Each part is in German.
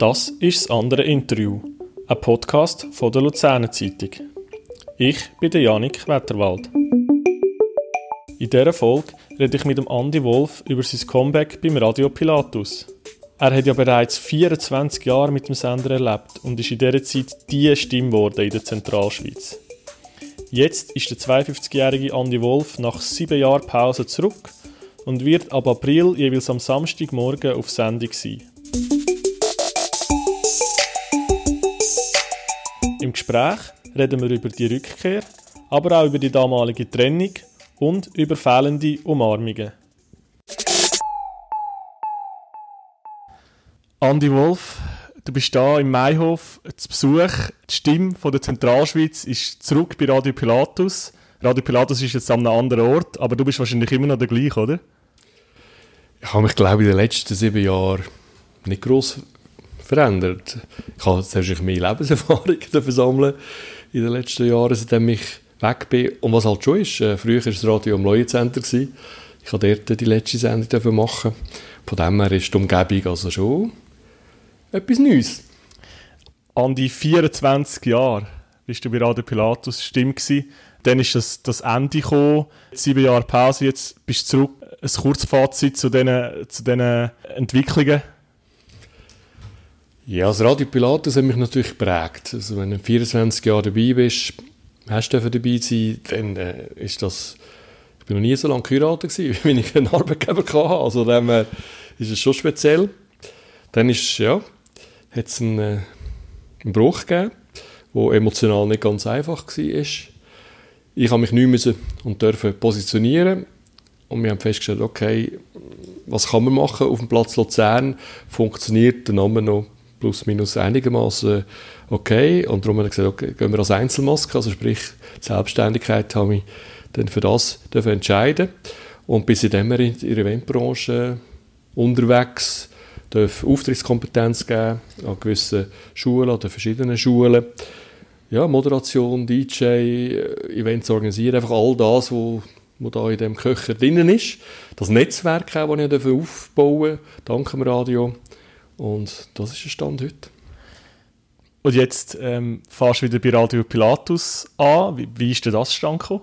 Das ist das andere Interview, ein Podcast von der Luzerner Zeitung. Ich bin der Janik Wetterwald. In dieser Folge rede ich mit dem Andy Wolf über sein Comeback beim Radio Pilatus. Er hat ja bereits 24 Jahre mit dem Sender erlebt und ist in dieser Zeit die Stimme geworden in der Zentralschweiz. Jetzt ist der 52-jährige Andy Wolf nach sieben Jahren Pause zurück und wird ab April jeweils am Samstagmorgen auf Sendung sein. Im Gespräch reden wir über die Rückkehr, aber auch über die damalige Trennung und über fehlende Umarmungen. Andi Wolf, du bist da im Maihof zu Besuch. Die Stimme von der Zentralschweiz ist zurück bei Radio Pilatus. Radio Pilatus ist jetzt an einem anderen Ort, aber du bist wahrscheinlich immer noch der gleiche, oder? Ich habe mich, glaube ich, in den letzten sieben Jahren nicht gross verändert. Ich habe selbst mehr Lebenserfahrung sammeln in den letzten Jahren, seitdem ich weg bin. Und was halt schon ist, äh, früher war das Radio am Leuenzenter. Ich durfte dort die letzte Sendung machen. Von dem her ist die Umgebung also schon etwas Neues. An die 24 Jahre bist du bei Radio Pilatus gewesen. Dann ist das, das Ende gekommen. Sieben Jahre Pause, jetzt bist du zurück. Ein Kurzfazit zu diesen, zu diesen Entwicklungen. Ja, das Radio Pilatus hat mich natürlich geprägt. Also wenn du 24 Jahre dabei bist, hast du dabei sein, dann äh, ist das... Ich bin noch nie so lange geheiratet gewesen, wie ich einen Arbeitgeber hatte. Also dem äh, ist es schon speziell. Dann ist, ja, hat es einen, äh, einen Bruch gegeben, der emotional nicht ganz einfach war. Ich habe mich nicht müssen und dürfen positionieren und wir haben festgestellt, okay, was kann man machen auf dem Platz Luzern? Funktioniert der Name noch plus minus einigermaßen okay. Und darum haben wir gesagt, okay, gehen wir als Einzelmaske, also sprich Selbstständigkeit, habe ich dann für das dürfen entscheiden. Und bis in wir in der Eventbranche unterwegs dürfen Auftrittskompetenz geben an gewissen Schulen oder verschiedenen Schulen. Ja, Moderation, DJ, Events organisieren, einfach all das, was wo da in dem Köcher drinnen ist. Das Netzwerk, das ich aufbauen durfte, dank dem Radio. Und das ist der Stand heute. Und jetzt ähm, fährst du wieder bei Radio Pilatus an. Wie, wie ist denn das Stand gekommen?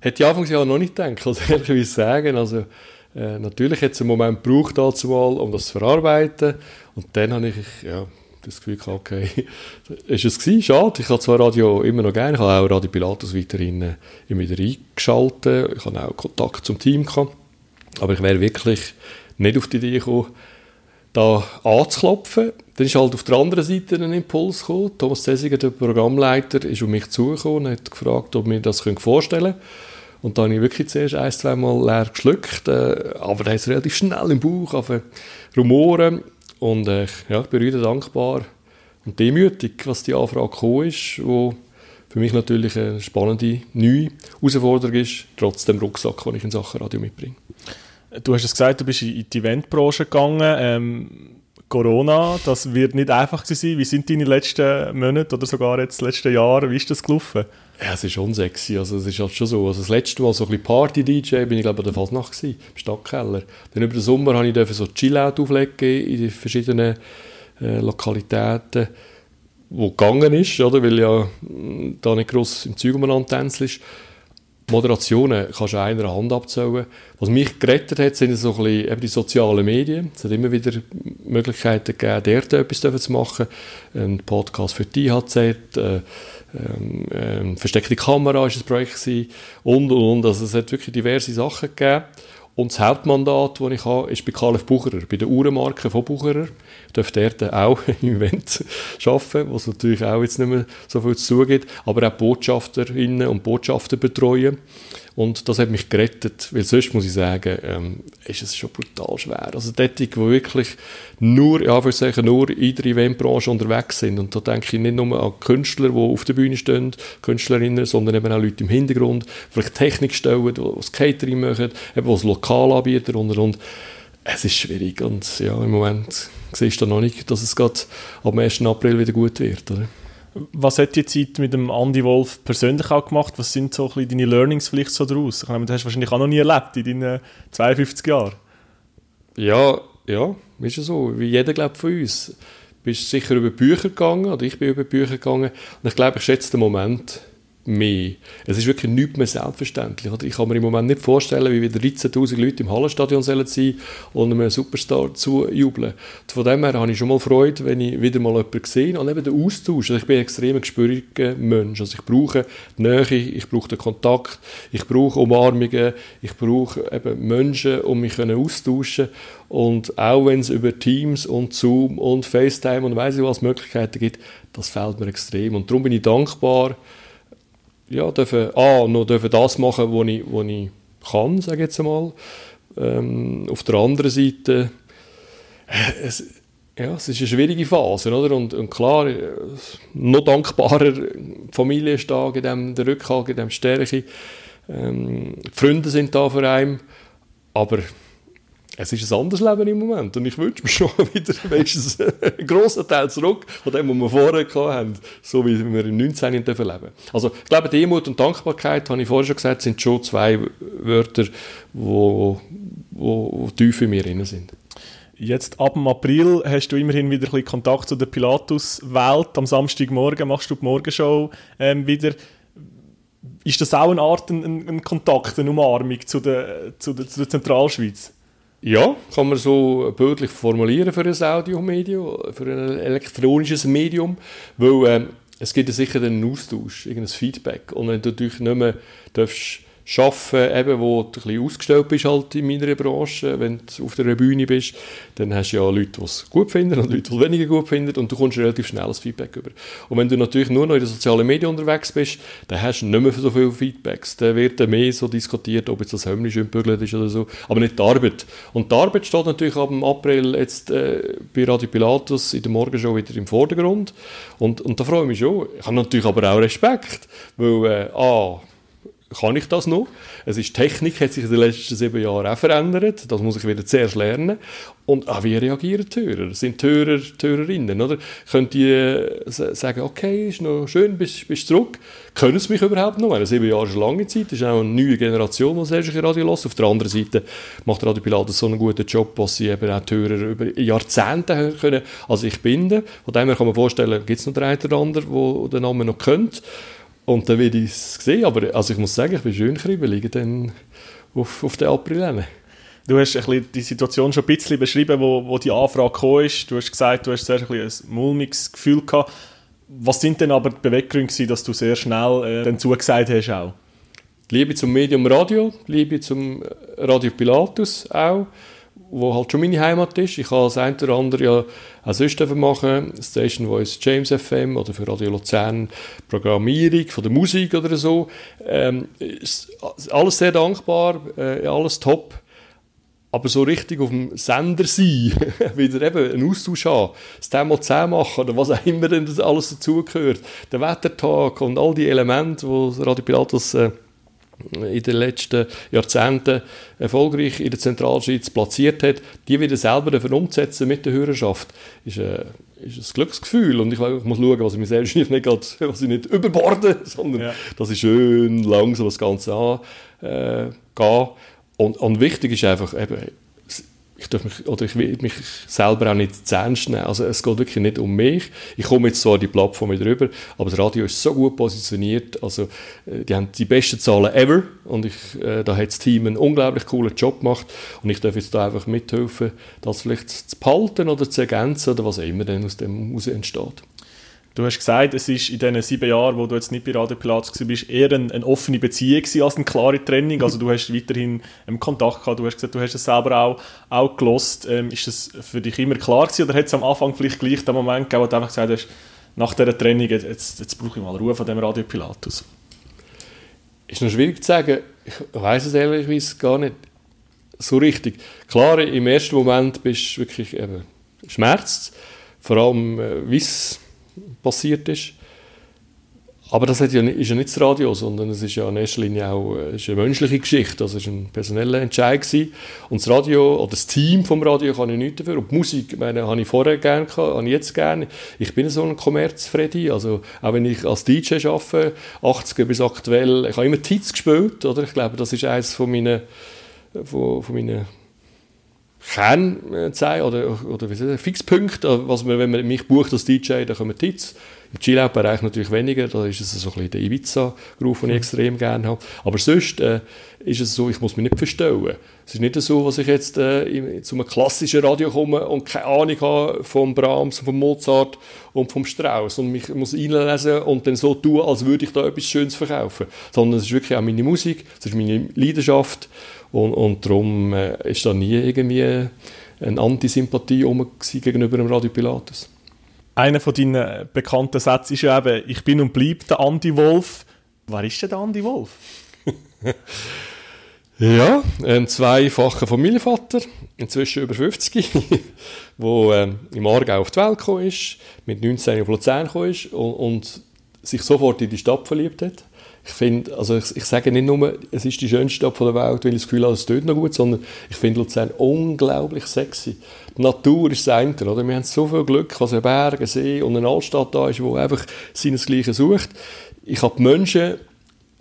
Hätte ich anfangs ja noch nicht gedacht, also ehrlich sagen. Also, äh, natürlich hat es einen Moment gebraucht, dazu mal, um das zu verarbeiten. Und dann habe ich ja, das Gefühl gehabt, okay, ist es gewesen, schade. Ich habe zwar Radio immer noch gerne, ich habe auch Radio Pilatus weiterhin äh, immer wieder eingeschaltet. Ich habe auch Kontakt zum Team gehabt. Aber ich wäre wirklich nicht auf die Idee gekommen, da anzuklopfen. Dann ist halt auf der anderen Seite ein Impuls gekommen. Thomas Zesiger, der Programmleiter, ist auf mich zugekommen und hat gefragt, ob wir das vorstellen können. Und da habe ich wirklich zuerst ein, zwei Mal leer geschluckt, äh, aber da ist relativ schnell im Bauch auf Rumoren. Und äh, ja, ich bin wieder dankbar und demütig, was die Anfrage gekommen ist, wo für mich natürlich eine spannende, neue Herausforderung ist, trotz dem Rucksack, den ich in Sachen Radio mitbringe. Du hast es gesagt, du bist in die Eventbranche gegangen. Ähm, Corona, das wird nicht einfach sein. Wie sind deine letzten Monate oder sogar jetzt letzten Jahre? Wie ist das gelaufen? Ja, es ist schon sexy. Also, es ist halt schon so. Also, das letzte Mal so ein Party-DJ bin ich, glaube ich, der Fasnacht gewesen, im Stadtkeller. Dann über den Sommer habe ich so Chill-Out auflegen in den verschiedenen äh, Lokalitäten, wo gegangen ist, oder? Weil ja mm, da nicht gross im Zeug umeinander tänzelst. Moderationen kannst du einer Hand abzählen. Was mich gerettet hat, sind so ein bisschen eben die sozialen Medien. Es hat immer wieder Möglichkeiten gegeben, dort etwas zu machen. Ein Podcast für die IHZ, äh, ähm, ähm, versteckte Kamera war ein Projekt gewesen, und, und, und. Also es hat wirklich diverse Sachen gegeben. Und das Hauptmandat, das ich habe, ist bei Kalef Bucherer, bei der Uhrenmarke von Bucherer. Ich darf dort auch im Event arbeiten, was natürlich auch jetzt nicht mehr so viel zu tun gibt, aber auch Botschafterinnen und Botschafter betreuen. Und das hat mich gerettet, weil sonst muss ich sagen, ähm, ist es schon brutal schwer. Also dort, die wirklich nur, ja, sagen, nur in der Eventbranche unterwegs sind. Und da denke ich nicht nur an Künstler, die auf der Bühne stehen, Künstlerinnen, sondern eben auch Leute im Hintergrund, vielleicht Technik stellen, die das Catering machen, eben was Lokalanbieter und und. Es ist schwierig und ja, im Moment siehst du noch nicht, dass es gerade am 1. April wieder gut wird. Oder? Was hat die Zeit mit dem Andy Wolf persönlich auch gemacht? Was sind so ein deine Learnings vielleicht so daraus? Ich meine, das hast du wahrscheinlich auch noch nie erlebt in deinen 52 Jahren. Ja, ja, ist ja so, wie jeder glaubt von uns. Du bist sicher über Bücher gegangen, oder ich bin über Bücher gegangen, und ich glaube, ich schätze den Moment, mehr. Es ist wirklich nichts mehr selbstverständlich. Ich kann mir im Moment nicht vorstellen, wie wieder 13'000 Leute im Hallenstadion sein sollen und einem Superstar zujubeln. Von dem her habe ich schon mal Freude, wenn ich wieder mal jemanden sehe und eben den Austausch. Also ich bin ein extrem gespüriger Mensch. Also ich brauche die Nähe, ich brauche den Kontakt, ich brauche Umarmungen, ich brauche eben Menschen, um mich austauschen und auch wenn es über Teams und Zoom und FaceTime und weiss ich was Möglichkeiten gibt, das fehlt mir extrem. Und darum bin ich dankbar, ja, dürfen, ah, noch dürfen das machen, was ich, was ich kann, sage ich jetzt einmal. Ähm, auf der anderen Seite, äh, es, ja, es ist eine schwierige Phase, oder? Und, und klar, äh, noch dankbarer, die Familie ist da, in dem, der Rückhalt, in dem Stärke. Ähm, Freunde sind da für einen, aber es ist ein anderes Leben im Moment und ich wünsche mir schon wieder wenigstens einen grossen Teil zurück von dem, was wir vorher hatten, so wie wir im 19. leben dürfen Also ich glaube, Demut und Dankbarkeit, habe ich vorher schon gesagt, sind schon zwei Wörter, die tief in mir drin sind. Jetzt ab dem April hast du immerhin wieder ein bisschen Kontakt zu der Pilatus-Welt. Am Samstagmorgen machst du die Morgenshow ähm, wieder. Ist das auch eine Art ein, ein Kontakt, eine Umarmung zu der, zu der, zu der Zentralschweiz? Ja, kann man so bildlich formulieren für ein Audiomedium, für ein elektronisches Medium, weil äh, es gibt sicher einen Austausch, irgendein Feedback. Und wenn du natürlich nicht mehr darfst arbeiten, eben, wo du ein bisschen ausgestellt bist halt in meiner Branche, wenn du auf der Bühne bist, dann hast du ja Leute, die es gut finden und Leute, die es weniger gut finden und du kommst relativ schnell das Feedback über. Und wenn du natürlich nur noch in den sozialen Medien unterwegs bist, dann hast du nicht mehr so viele Feedbacks. Dann wird dann mehr so diskutiert, ob jetzt das Hemmli schön bügelt ist oder so, aber nicht die Arbeit. Und die Arbeit steht natürlich ab dem April jetzt äh, bei Radio Pilatus in der Morgenshow wieder im Vordergrund und, und da freue ich mich schon. Ich habe natürlich aber auch Respekt, weil äh, ah, kann ich das noch. Es ist, Technik hat sich in den letzten sieben Jahren auch verändert. Das muss ich wieder zuerst lernen. Und auch wie reagieren die Hörer? Sind die Hörer, die Hörerinnen, oder? Können die äh, sagen, okay, ist noch schön, bist, bist zurück? Können sie mich überhaupt noch? Meine, sieben Jahre ist eine lange Zeit. Das ist auch eine neue Generation, die selbst Radio lässt. Auf der anderen Seite macht Radio Pilatus so einen guten Job, dass sie eben auch die Hörer über Jahrzehnte hören können. Also ich bin Von dem her kann man vorstellen, gibt es noch den einen oder anderen, der den Namen noch kennt. Und dann werde ich es sehen. Aber also ich muss sagen, ich bin schön kribbelig dann auf, auf den April. Du hast ein die Situation schon ein bisschen beschrieben, wo, wo die Anfrage gekommen ist. Du hast gesagt, du hast sehr ein, ein mulmiges Gefühl gehabt. Was sind denn aber die Beweggründe, dass du sehr schnell äh, dann zugesagt hast auch? Liebe zum Medium Radio, Liebe zum Radio Pilatus auch wo halt schon meine Heimat ist. Ich habe das eine oder andere ja auch sonst machen, Station Voice James FM oder für Radio Luzern Programmierung von der Musik oder so. Ähm, alles sehr dankbar, äh, alles top. Aber so richtig auf dem Sender sein, wieder eben einen Austausch haben, das Thema 10 machen oder was auch immer denn alles dazugehört, der Wettertag und all die Elemente, die Radio Pilatus äh, in den letzten Jahrzehnten erfolgreich in der Zentralschweiz platziert hat, die wieder selber umzusetzen mit der Hörerschaft, ist, äh, ist ein Glücksgefühl. Und ich, ich muss schauen, was ich mir selbst nicht, grad, was ich nicht überborde, sondern ja. dass ich schön langsam das Ganze angehe. Äh, und, und wichtig ist einfach, eben, ich darf mich, oder ich will mich selber auch nicht zu ernst nehmen. Also es geht wirklich nicht um mich. Ich komme jetzt zwar die Plattform wieder rüber, aber das Radio ist so gut positioniert. Also äh, die haben die besten Zahlen ever und ich, äh, da hat das Team einen unglaublich coolen Job gemacht und ich darf jetzt da einfach mithelfen, das vielleicht zu behalten oder zu ergänzen oder was immer dann aus dem heraus entsteht. Du hast gesagt, es ist in diesen sieben Jahren, wo du jetzt nicht bei Radio Pilatus warst, eher eine, eine offene Beziehung als eine klare Trennung. Also du hast weiterhin ähm, Kontakt gehabt, du hast gesagt, du hast es selber auch, auch gelost. Ähm, ist das für dich immer klar gewesen oder hat es am Anfang vielleicht gleich den Moment gegeben, wo du einfach gesagt hast, nach dieser Trennung, jetzt, jetzt brauche ich mal Ruhe von dem Radio Pilatus? Ist noch schwierig zu sagen. Ich weiß es ehrlich gar nicht so richtig. Klar, im ersten Moment bist du wirklich eben schmerzt, vor allem äh, wie passiert ist. Aber das ist ja nicht das Radio, sondern es ist ja in erster Linie auch äh, eine menschliche Geschichte. Das war ein personeller Entscheid. Gewesen. Und das Radio oder das Team vom Radio kann ich nichts dafür. Und die Musik meine, habe ich vorher gerne, habe ich jetzt gerne. Ich bin so ein Kommerz-Freddy. Also auch wenn ich als DJ arbeite, 80er bis aktuell, ich habe immer Hits gespielt. Oder? Ich glaube, das ist eines von meinen, von, von meinen Kernzeit oder, oder wie sagen, Fixpunkte, was man, wenn man mich bucht als DJ, dann kommen Hits. Im Chill-Out-Bereich natürlich weniger, da ist es so ein bisschen der Ibiza-Groove, den ich mhm. extrem gerne habe. Aber sonst äh, ist es so, ich muss mich nicht verstellen. Es ist nicht so, dass ich jetzt äh, zu einem klassischen Radio komme und keine Ahnung habe vom Brahms, vom Mozart und vom Strauss und mich muss einlesen und dann so tun, als würde ich da etwas Schönes verkaufen. Sondern es ist wirklich auch meine Musik, es ist meine Leidenschaft und, und darum äh, ist da nie irgendwie eine Antisympathie gegenüber dem Radio Pilatus einer von deinen bekannten Sätzen ist ja eben, ich bin und bleib der Andy Wolf. Wer ist denn der Andy Wolf? ja, ein zweifacher Familienvater, inzwischen über 50, der ähm, im Aargau auf die Welt gekommen ist, mit 19 auf Luzern gekommen ist und, und sich sofort in die Stadt verliebt hat ich finde, also ich, ich, sage nicht nur, es ist die schönste Stadt der Welt, weil ich das Gefühl habe, es tut noch gut, sondern ich finde Luzern unglaublich sexy. Die Natur ist das eine, oder? Wir haben so viel Glück, dass ein Berg, ein See und eine Altstadt da ist, wo einfach seinesgleichen sucht. Ich habe die Menschen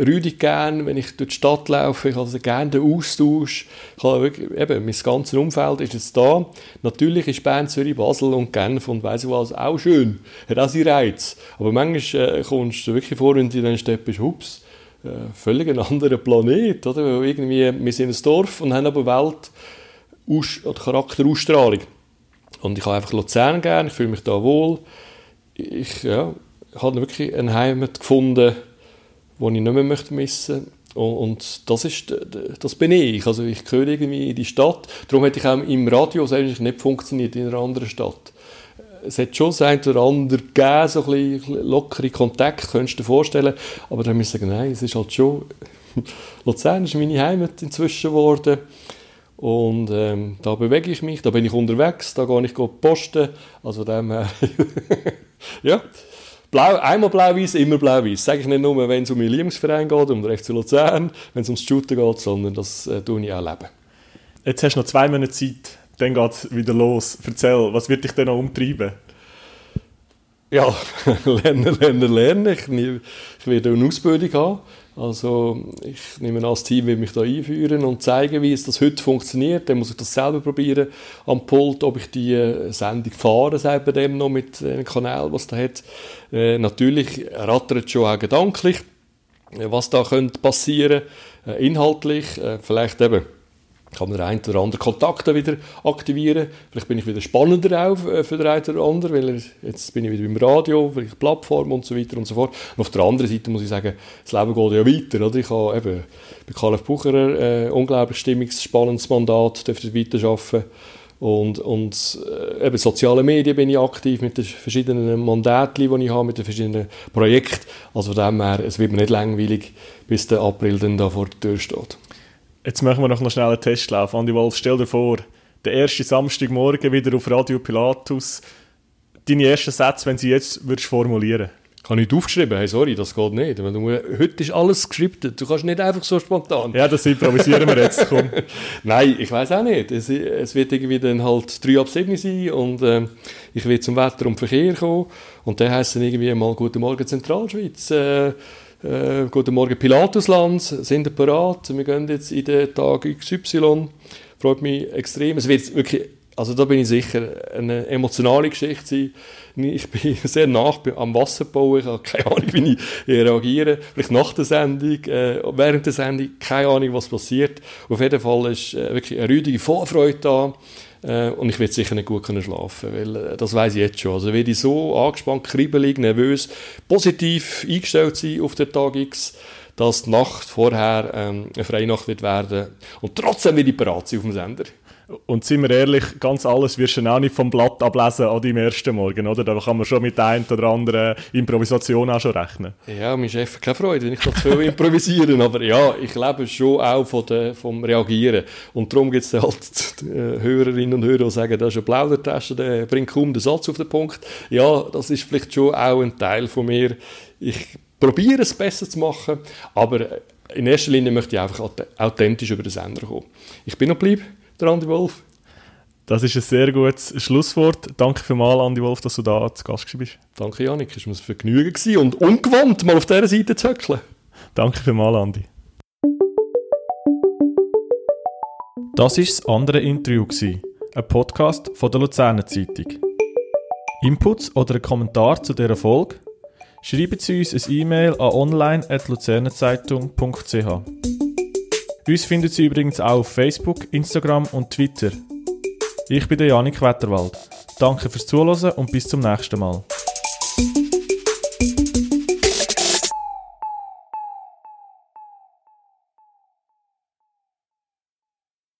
rüdig gern, wenn ich durch die Stadt laufe. Ich habe also gerne den Austausch. Ich habe wirklich, eben, mein ganzes Umfeld ist jetzt da. Natürlich ist Bern, Zürich, Basel und Genf und weiss ich was auch schön. Hat auch seinen Reiz. Aber manchmal äh, kommst du wirklich vor, wenn du in den bist, hups, äh, völlig ein anderer Planet. Oder? Irgendwie, wir sind ein Dorf und haben aber Welt- oder Charakterausstrahlung. Und ich habe einfach Luzern gern, ich fühle mich da wohl. Ich ja, habe wirklich eine Heimat gefunden, die ich nicht mehr möchte missen und das, ist, das bin ich. Also ich gehöre irgendwie in die Stadt. Darum hätte ich auch im Radio eigentlich nicht funktioniert in einer anderen Stadt. Es hat schon das oder andere gegeben, so ein bisschen lockere Kontakte, könntest du dir vorstellen. Aber dann müssen ich sagen, nein, es ist halt schon... Luzern ist meine Heimat inzwischen geworden. Und ähm, da bewege ich mich, da bin ich unterwegs, da gehe ich posten. Also dem her... ja... Blau, einmal blau-weiß, immer blau-weiß. Sage ich nicht nur, wenn es um meinen Lieblingsverein geht, um den FC Luzern, wenn es ums Shooten geht, sondern das äh, tue ich auch leben. Jetzt hast du noch zwei Monate Zeit, dann geht es wieder los. Erzähl, was wird dich denn noch umtreiben? Ja, lernen, lernen, lernen. Ich, ich werde eine Ausbildung haben also ich nehme an, das Team will mich da einführen und zeigen, wie es das heute funktioniert. Dann muss ich das selber probieren am Pult, ob ich die äh, Sendung fahre, selber dem noch mit dem Kanal, was da hat. Äh, natürlich rattert schon auch gedanklich, äh, was da könnte passieren, äh, inhaltlich, äh, vielleicht eben kann den einen oder anderen Kontakt wieder aktivieren. Vielleicht bin ich wieder spannender auch äh, für den einen oder anderen, weil jetzt bin ich wieder beim Radio, vielleicht Plattform und so weiter und so fort. Und auf der anderen Seite muss ich sagen, das Leben geht ja weiter. Oder? Ich habe eben bei Karl Bucherer ein äh, unglaublich stimmungsspannendes Mandat, dürfte weiterarbeiten. Und, und äh, eben soziale Medien bin ich aktiv mit den verschiedenen Mandaten, die ich habe, mit den verschiedenen Projekten. Also von dem her, es wird mir nicht langweilig, bis der April dann da vor der Tür steht. Jetzt machen wir noch einen Testlauf. Andi Wolf, stell dir vor, der erste Samstagmorgen wieder auf Radio Pilatus. Deine ersten Sätze, wenn sie jetzt würdest formulieren ich habe nicht aufgeschrieben, hey, sorry, das geht nicht. Heute ist alles gescriptet, du kannst nicht einfach so spontan. Ja, das improvisieren wir jetzt, komm. Nein, ich weiß auch nicht. Es, es, wird irgendwie dann halt 3 ab 7 sein und äh, ich will zum Wetter und Verkehr kommen und dann heisst es dann irgendwie mal «Guten Morgen Zentralschweiz». Äh, äh, guten Morgen Pilatusland, sind ihr bereit? Wir gehen jetzt in den Tag XY. Freut mich extrem. Es wird wirklich, also da bin ich sicher, eine emotionale Geschichte sein. Ich bin sehr nach am Wasserbau, ich habe keine Ahnung, wie ich reagiere. Vielleicht nach der Sendung, äh, während der Sendung, keine Ahnung, was passiert. Auf jeden Fall ist äh, wirklich eine rüdige Vorfreude da. Äh, und ich werde sicher nicht gut können schlafen weil äh, das weiß ich jetzt schon. Also werde ich so angespannt, kribbelig, nervös, positiv eingestellt sein auf den Tag X, dass die Nacht vorher ähm, eine Freinacht wird werden und trotzdem werde ich bereit sein auf dem Sender. Und sind wir ehrlich, ganz alles wirst du auch nicht vom Blatt ablesen an deinem ersten Morgen, oder? Da kann man schon mit der einen oder anderen Improvisation auch schon rechnen. Ja, mein Chef hat keine Freude, wenn ich da zu viel improvisieren, aber ja, ich lebe schon auch von der, vom Reagieren. Und darum gibt es halt äh, Hörerinnen und Hörer, die sagen, das ist eine Plaudertasche, der bringt kaum den Satz auf den Punkt. Ja, das ist vielleicht schon auch ein Teil von mir. Ich probiere es besser zu machen, aber in erster Linie möchte ich einfach authentisch über den Sender kommen. Ich bin noch geblieben der Andi Wolf. Das ist ein sehr gutes Schlusswort. Danke vielmals, Andi Wolf, dass du da zu Gast bist. Danke, Janik. Es war ein Vergnügen und ungewohnt, mal auf dieser Seite zu höckeln. Danke vielmals, Andi. Das war das andere Interview, ein Podcast von der Luzerner Zeitung. Inputs oder ein Kommentar zu dieser Folge? Schreiben Sie uns ein E-Mail an online.luzernenzeitung.ch. Uns finden Sie übrigens auch auf Facebook, Instagram und Twitter. Ich bin der Janik Wetterwald. Danke fürs Zuhören und bis zum nächsten Mal.